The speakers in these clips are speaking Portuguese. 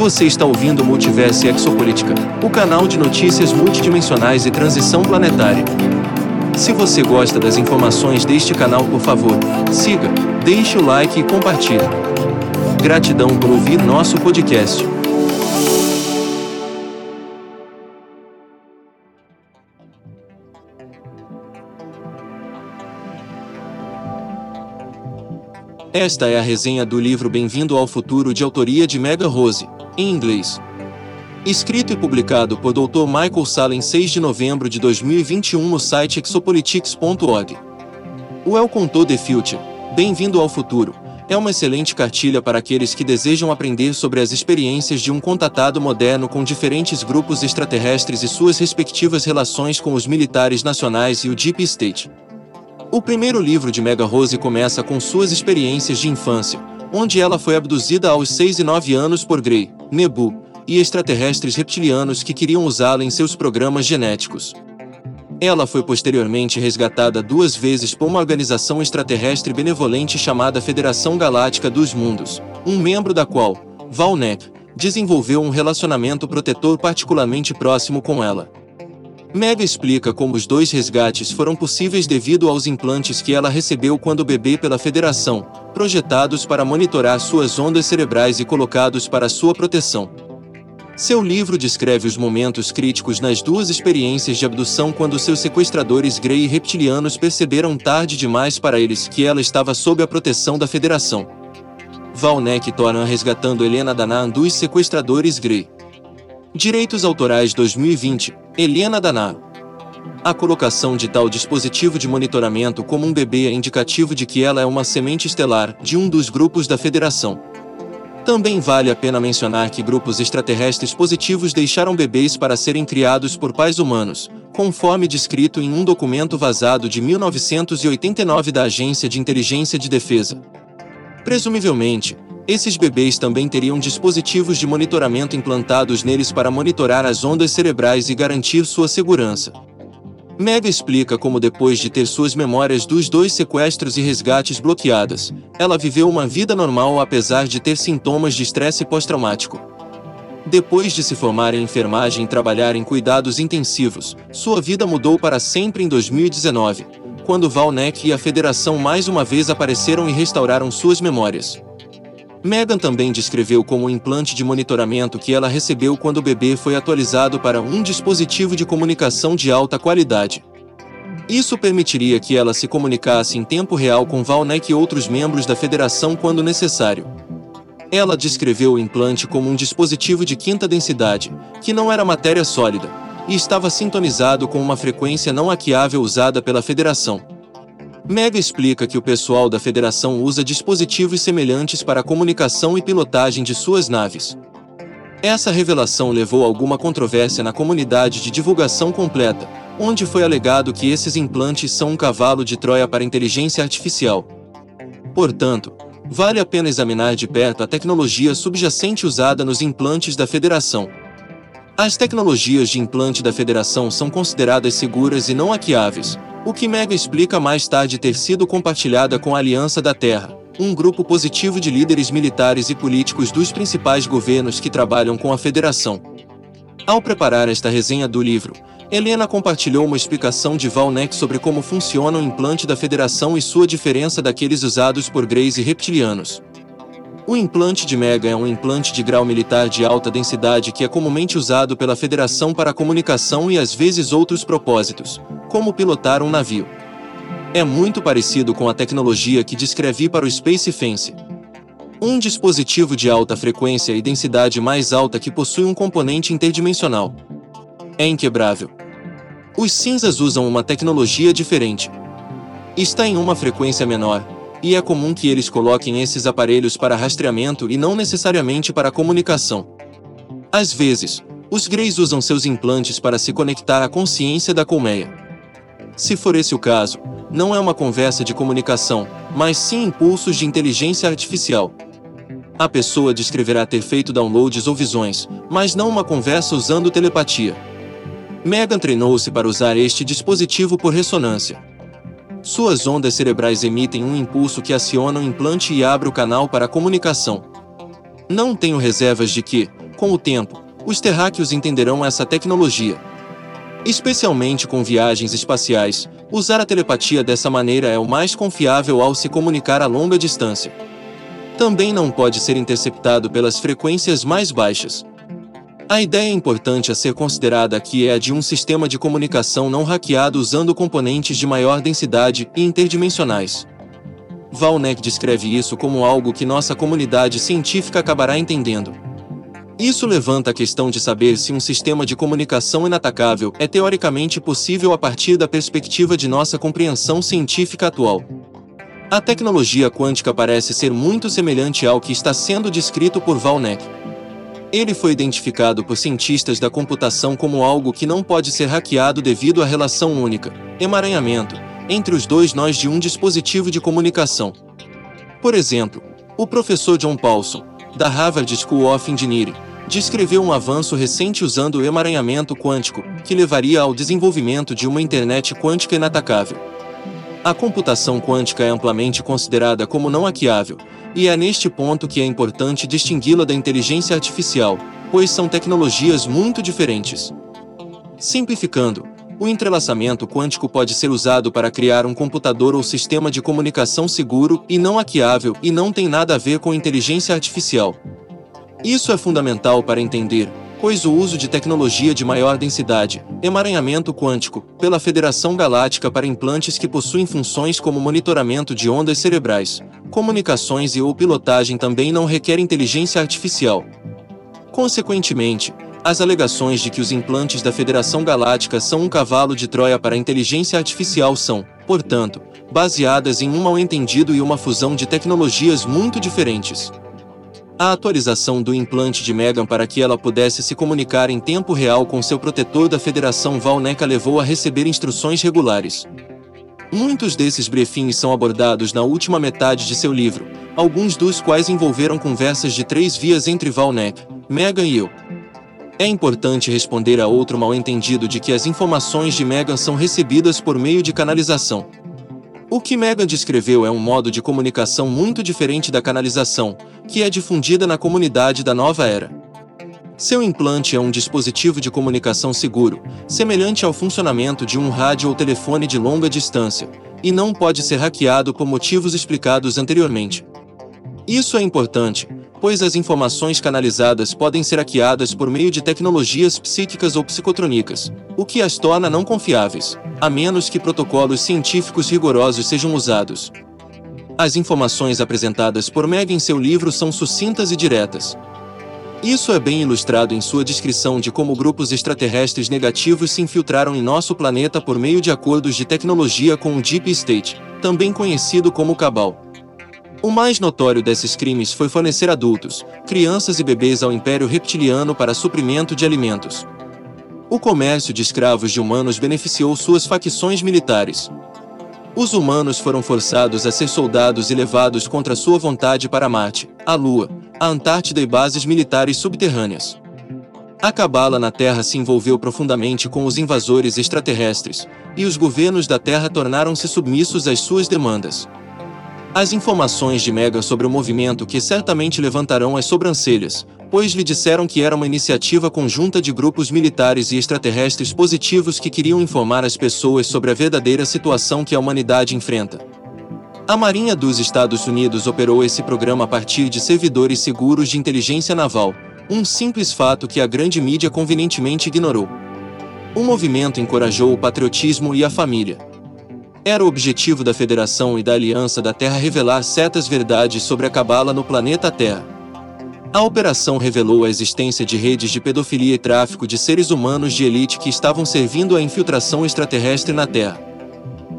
Você está ouvindo Multiverso Exopolítica, o canal de notícias multidimensionais e transição planetária. Se você gosta das informações deste canal, por favor, siga, deixe o like e compartilhe. Gratidão por ouvir nosso podcast. Esta é a resenha do livro Bem-vindo ao Futuro de autoria de Mega Rose, em inglês. Escrito e publicado por Dr. Michael Sala em 6 de novembro de 2021 no site exopolitics.org. Welcome to the Future. Bem-vindo ao futuro. É uma excelente cartilha para aqueles que desejam aprender sobre as experiências de um contatado moderno com diferentes grupos extraterrestres e suas respectivas relações com os militares nacionais e o Deep State. O primeiro livro de Mega Rose começa com suas experiências de infância, onde ela foi abduzida aos 6 e 9 anos por Grey, Nebu e extraterrestres reptilianos que queriam usá-la em seus programas genéticos. Ela foi posteriormente resgatada duas vezes por uma organização extraterrestre benevolente chamada Federação Galáctica dos Mundos, um membro da qual, Valnek, desenvolveu um relacionamento protetor particularmente próximo com ela. Mega explica como os dois resgates foram possíveis devido aos implantes que ela recebeu quando bebê pela Federação, projetados para monitorar suas ondas cerebrais e colocados para sua proteção. Seu livro descreve os momentos críticos nas duas experiências de abdução quando seus sequestradores Grey e reptilianos perceberam tarde demais para eles que ela estava sob a proteção da Federação. Valnek torna resgatando Helena Danan dos sequestradores Grey. Direitos Autorais 2020, Eliana Danaro. A colocação de tal dispositivo de monitoramento como um bebê é indicativo de que ela é uma semente estelar de um dos grupos da Federação. Também vale a pena mencionar que grupos extraterrestres positivos deixaram bebês para serem criados por pais humanos, conforme descrito em um documento vazado de 1989 da Agência de Inteligência de Defesa. Presumivelmente, esses bebês também teriam dispositivos de monitoramento implantados neles para monitorar as ondas cerebrais e garantir sua segurança. Mega explica como, depois de ter suas memórias dos dois sequestros e resgates bloqueadas, ela viveu uma vida normal apesar de ter sintomas de estresse pós-traumático. Depois de se formar em enfermagem e trabalhar em cuidados intensivos, sua vida mudou para sempre em 2019, quando Valnek e a Federação mais uma vez apareceram e restauraram suas memórias. Megan também descreveu como o implante de monitoramento que ela recebeu quando o bebê foi atualizado para um dispositivo de comunicação de alta qualidade. Isso permitiria que ela se comunicasse em tempo real com Valnek e outros membros da federação quando necessário. Ela descreveu o implante como um dispositivo de quinta densidade, que não era matéria sólida, e estava sintonizado com uma frequência não hackeável usada pela federação. Mega explica que o pessoal da federação usa dispositivos semelhantes para a comunicação e pilotagem de suas naves. Essa revelação levou a alguma controvérsia na comunidade de divulgação completa, onde foi alegado que esses implantes são um cavalo de Troia para inteligência artificial. Portanto, vale a pena examinar de perto a tecnologia subjacente usada nos implantes da Federação. As tecnologias de implante da Federação são consideradas seguras e não hackeáveis, o que Mega explica mais tarde ter sido compartilhada com a Aliança da Terra, um grupo positivo de líderes militares e políticos dos principais governos que trabalham com a Federação. Ao preparar esta resenha do livro, Helena compartilhou uma explicação de Valnek sobre como funciona o implante da Federação e sua diferença daqueles usados por Greys e reptilianos. O implante de Mega é um implante de grau militar de alta densidade que é comumente usado pela Federação para comunicação e às vezes outros propósitos, como pilotar um navio. É muito parecido com a tecnologia que descrevi para o Space Fence. Um dispositivo de alta frequência e densidade mais alta que possui um componente interdimensional. É inquebrável. Os cinzas usam uma tecnologia diferente. Está em uma frequência menor, e é comum que eles coloquem esses aparelhos para rastreamento e não necessariamente para comunicação. Às vezes, os Greys usam seus implantes para se conectar à consciência da colmeia. Se for esse o caso, não é uma conversa de comunicação, mas sim impulsos de inteligência artificial. A pessoa descreverá ter feito downloads ou visões, mas não uma conversa usando telepatia. Megan treinou-se para usar este dispositivo por ressonância. Suas ondas cerebrais emitem um impulso que aciona o implante e abre o canal para a comunicação. Não tenho reservas de que, Com o tempo, os terráqueos entenderão essa tecnologia. Especialmente com viagens espaciais, usar a telepatia dessa maneira é o mais confiável ao se comunicar a longa distância. Também não pode ser interceptado pelas frequências mais baixas. A ideia importante a ser considerada aqui é a de um sistema de comunicação não hackeado usando componentes de maior densidade e interdimensionais. Valnek descreve isso como algo que nossa comunidade científica acabará entendendo. Isso levanta a questão de saber se um sistema de comunicação inatacável é teoricamente possível a partir da perspectiva de nossa compreensão científica atual. A tecnologia quântica parece ser muito semelhante ao que está sendo descrito por Valnek. Ele foi identificado por cientistas da computação como algo que não pode ser hackeado devido à relação única, emaranhamento, entre os dois nós de um dispositivo de comunicação. Por exemplo, o professor John Paulson, da Harvard School of Engineering, descreveu um avanço recente usando o emaranhamento quântico, que levaria ao desenvolvimento de uma internet quântica inatacável. A computação quântica é amplamente considerada como não hackeável, e é neste ponto que é importante distingui-la da inteligência artificial, pois são tecnologias muito diferentes. Simplificando, o entrelaçamento quântico pode ser usado para criar um computador ou sistema de comunicação seguro e não hackeável e não tem nada a ver com inteligência artificial. Isso é fundamental para entender, pois o uso de tecnologia de maior densidade, emaranhamento quântico, pela Federação Galáctica para implantes que possuem funções como monitoramento de ondas cerebrais, comunicações e ou pilotagem também não requer inteligência artificial. Consequentemente, as alegações de que os implantes da Federação Galáctica são um cavalo de Troia para a inteligência artificial são, portanto, baseadas em um mal-entendido e uma fusão de tecnologias muito diferentes. A atualização do implante de Megan para que ela pudesse se comunicar em tempo real com seu protetor da Federação Valneca levou a receber instruções regulares. Muitos desses briefings são abordados na última metade de seu livro, alguns dos quais envolveram conversas de três vias entre Valnek, Megan e eu. É importante responder a outro mal-entendido de que as informações de Megan são recebidas por meio de canalização. O que Megan descreveu é um modo de comunicação muito diferente da canalização, que é difundida na comunidade da nova era. Seu implante é um dispositivo de comunicação seguro, semelhante ao funcionamento de um rádio ou telefone de longa distância, e não pode ser hackeado por motivos explicados anteriormente. Isso é importante, pois as informações canalizadas podem ser hackeadas por meio de tecnologias psíquicas ou psicotrônicas, o que as torna não confiáveis, a menos que protocolos científicos rigorosos sejam usados. As informações apresentadas por Meg em seu livro são sucintas e diretas. Isso é bem ilustrado em sua descrição de como grupos extraterrestres negativos se infiltraram em nosso planeta por meio de acordos de tecnologia com o Deep State, também conhecido como Cabal. O mais notório desses crimes foi fornecer adultos, crianças e bebês ao Império Reptiliano para suprimento de alimentos. O comércio de escravos de humanos beneficiou suas facções militares. Os humanos foram forçados a ser soldados e levados contra sua vontade para Marte, a Lua, a Antártida e bases militares subterrâneas. A cabala na Terra se envolveu profundamente com os invasores extraterrestres, e os governos da Terra tornaram-se submissos às suas demandas. As informações de Mega sobre o movimento que certamente levantarão as sobrancelhas, pois lhe disseram que era uma iniciativa conjunta de grupos militares e extraterrestres positivos que queriam informar as pessoas sobre a verdadeira situação que a humanidade enfrenta. A Marinha dos Estados Unidos operou esse programa a partir de servidores seguros de inteligência naval, um simples fato que a grande mídia convenientemente ignorou. O movimento encorajou o patriotismo e a família. Era o objetivo da Federação e da Aliança da Terra revelar certas verdades sobre a cabala no planeta Terra. A operação revelou a existência de redes de pedofilia e tráfico de seres humanos de elite que estavam servindo à infiltração extraterrestre na Terra.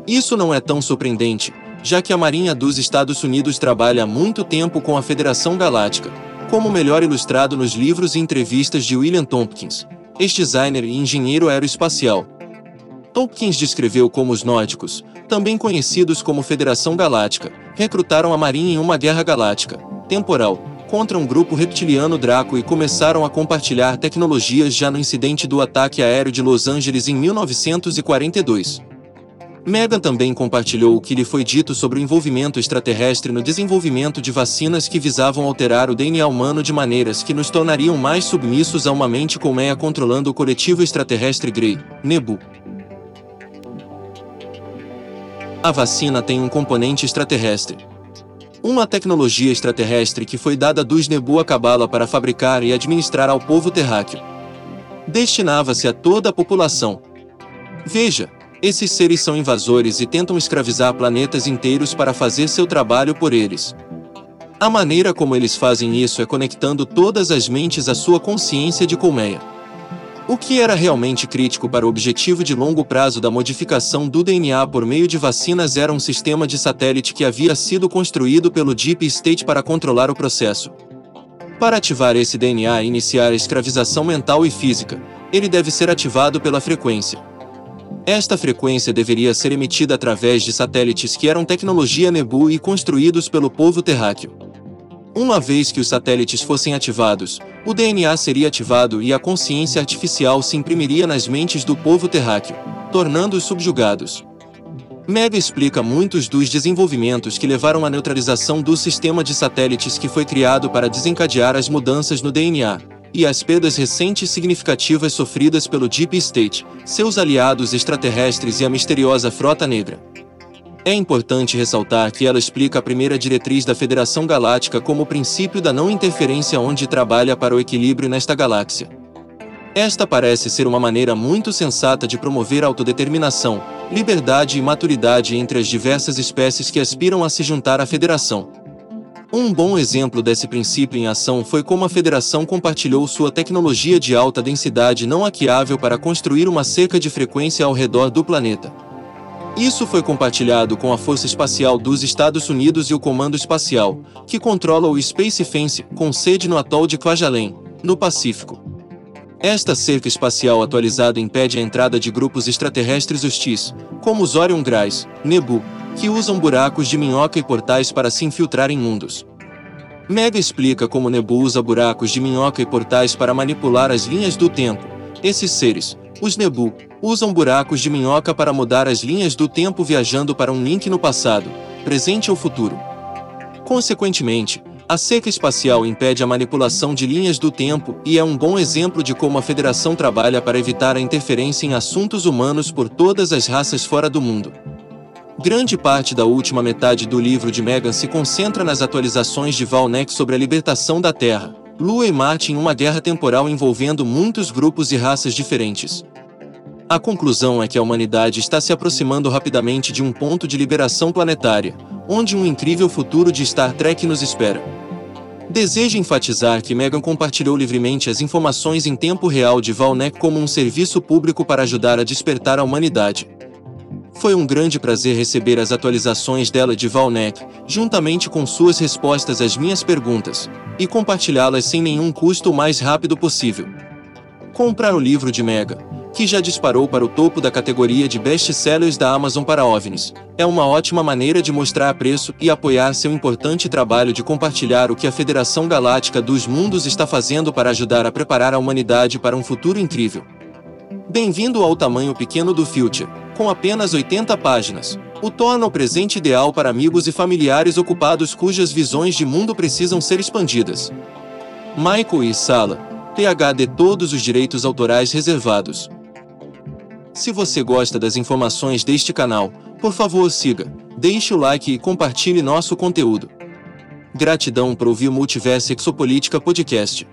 Isso não é tão surpreendente, já que a Marinha dos Estados Unidos trabalha há muito tempo com a Federação Galáctica, como melhor ilustrado nos livros e entrevistas de William Tompkins, ex-designer e engenheiro aeroespacial. Tompkins descreveu como os nórdicos, também conhecidos como Federação Galáctica, recrutaram a Marinha em uma guerra galáctica, temporal, contra um grupo reptiliano Draco e começaram a compartilhar tecnologias já no incidente do ataque aéreo de Los Angeles em 1942. Megan também compartilhou o que lhe foi dito sobre o envolvimento extraterrestre no desenvolvimento de vacinas que visavam alterar o DNA humano de maneiras que nos tornariam mais submissos a uma mente colmeia controlando o coletivo extraterrestre Grey, Nebu. A vacina tem um componente extraterrestre. Uma tecnologia extraterrestre que foi dada dos Nebu a Cabala para fabricar e administrar ao povo terráqueo. Destinava-se a toda a população. Veja, esses seres são invasores e tentam escravizar planetas inteiros para fazer seu trabalho por eles. A maneira como eles fazem isso é conectando todas as mentes à sua consciência de colmeia. O que era realmente crítico para o objetivo de longo prazo da modificação do DNA por meio de vacinas era um sistema de satélite que havia sido construído pelo Deep State para controlar o processo. Para ativar esse DNA e iniciar a escravização mental e física, ele deve ser ativado pela frequência. Esta frequência deveria ser emitida através de satélites que eram tecnologia Nebu e construídos pelo povo terráqueo. Uma vez que os satélites fossem ativados, o DNA seria ativado e a consciência artificial se imprimiria nas mentes do povo terráqueo, tornando-os subjugados. Mega explica muitos dos desenvolvimentos que levaram à neutralização do sistema de satélites que foi criado para desencadear as mudanças no DNA, e as perdas recentes significativas sofridas pelo Deep State, seus aliados extraterrestres e a misteriosa Frota Negra. É importante ressaltar que ela explica a primeira diretriz da Federação Galáctica como o princípio da não interferência onde trabalha para o equilíbrio nesta galáxia. Esta parece ser uma maneira muito sensata de promover autodeterminação, liberdade e maturidade entre as diversas espécies que aspiram a se juntar à Federação. Um bom exemplo desse princípio em ação foi como a Federação compartilhou sua tecnologia de alta densidade não hackeável para construir uma cerca de frequência ao redor do planeta. Isso foi compartilhado com a Força Espacial dos Estados Unidos e o Comando Espacial, que controla o Space Fence, com sede no atol de Kwajalein, no Pacífico. Esta cerca espacial atualizada impede a entrada de grupos extraterrestres hostis, como os Orion Grais, Nebu, que usam buracos de minhoca e portais para se infiltrar em mundos. Mega explica como Nebu usa buracos de minhoca e portais para manipular as linhas do tempo. Esses seres, os Nebu, usam buracos de minhoca para mudar as linhas do tempo viajando para um link no passado, presente ou futuro. Consequentemente, a seca espacial impede a manipulação de linhas do tempo e é um bom exemplo de como a Federação trabalha para evitar a interferência em assuntos humanos por todas as raças fora do mundo. Grande parte da última metade do livro de Megan se concentra nas atualizações de Valnek sobre a libertação da Terra, Lua e Marte em uma guerra temporal envolvendo muitos grupos e raças diferentes. A conclusão é que a humanidade está se aproximando rapidamente de um ponto de liberação planetária, onde um incrível futuro de Star Trek nos espera. Desejo enfatizar que Megan compartilhou livremente as informações em tempo real de Valnek como um serviço público para ajudar a despertar a humanidade. Foi um grande prazer receber as atualizações dela de Valnek, juntamente com suas respostas às minhas perguntas, e compartilhá-las sem nenhum custo o mais rápido possível. Comprar o livro de Mega, que já disparou para o topo da categoria de best-sellers da Amazon para OVNIs, é uma ótima maneira de mostrar preço e apoiar seu importante trabalho de compartilhar o que a Federação Galáctica dos Mundos está fazendo para ajudar a preparar a humanidade para um futuro incrível. Bem-vindo ao tamanho pequeno do Future, com apenas 80 páginas. O torna o presente ideal para amigos e familiares ocupados cujas visões de mundo precisam ser expandidas. Michael e Sala, PhD todos os direitos autorais reservados. Se você gosta das informações deste canal, por favor siga, deixe o like e compartilhe nosso conteúdo. Gratidão por ouvir Multiverso Exopolítica Podcast.